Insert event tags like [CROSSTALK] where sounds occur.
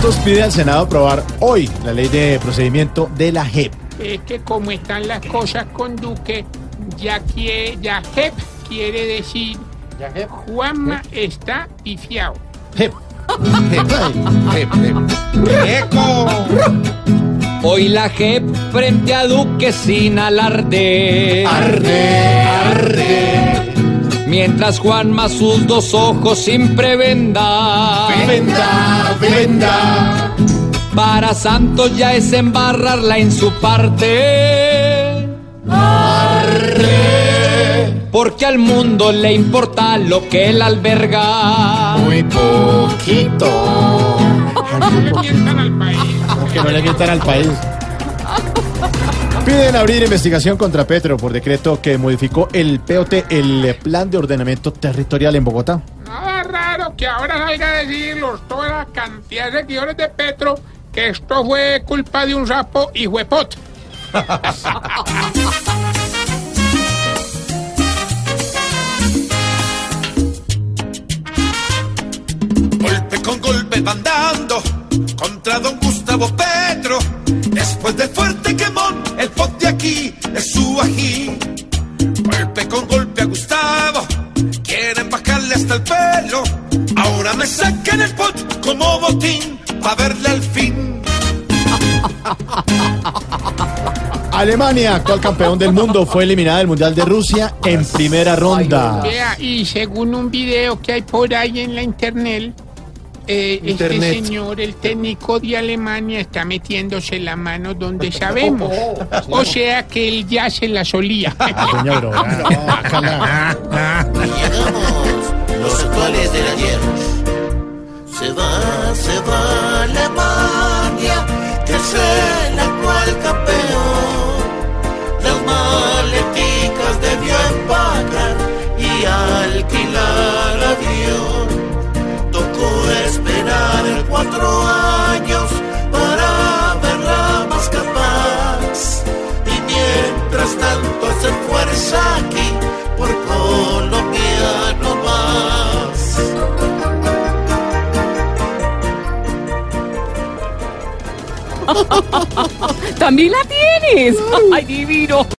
Santos pide al Senado aprobar hoy la ley de procedimiento de la JEP. Es que como están las cosas con Duque, ya quiere, ya JEP quiere decir Juanma está pifiado. JEP. JEP, JEP, Hoy la JEP frente a Duque sin alarde. Arde, arde. Mientras Juanma sus dos ojos sin prebenda. Venda, venda. Para Santos ya es embarrarla en su parte. Porque al mundo le importa lo que él alberga. Muy poquito. [LAUGHS] No le mientan al país. Que no le mientan al país. Piden abrir investigación contra Petro por decreto que modificó el POT, el Plan de Ordenamiento Territorial en Bogotá. Nada raro que ahora salga a decirlos toda la cantidad de seguidores de Petro que esto fue culpa de un sapo y huepot. Golpe con golpe van dando contra don Gustavo Petro. Después del fuerte quemón, el pot de aquí es su ají. Golpe con golpe a Gustavo, quieren bajarle hasta el pelo. Ahora me sacan el pot como botín pa' verle al fin. Alemania, actual campeón del mundo, fue eliminada del Mundial de Rusia en primera ronda. Vea, y según un video que hay por ahí en la internet, eh, este señor, el técnico de Alemania, está metiéndose la mano donde sabemos. [LAUGHS] O sea que él ya se la solía. Doña Aurora, bácala. Llegamos los actuales del ayer. Se va, se va Alemania, que es el actual campeón. Las maleticas [LAUGHS] También la tienes. Ay, divino.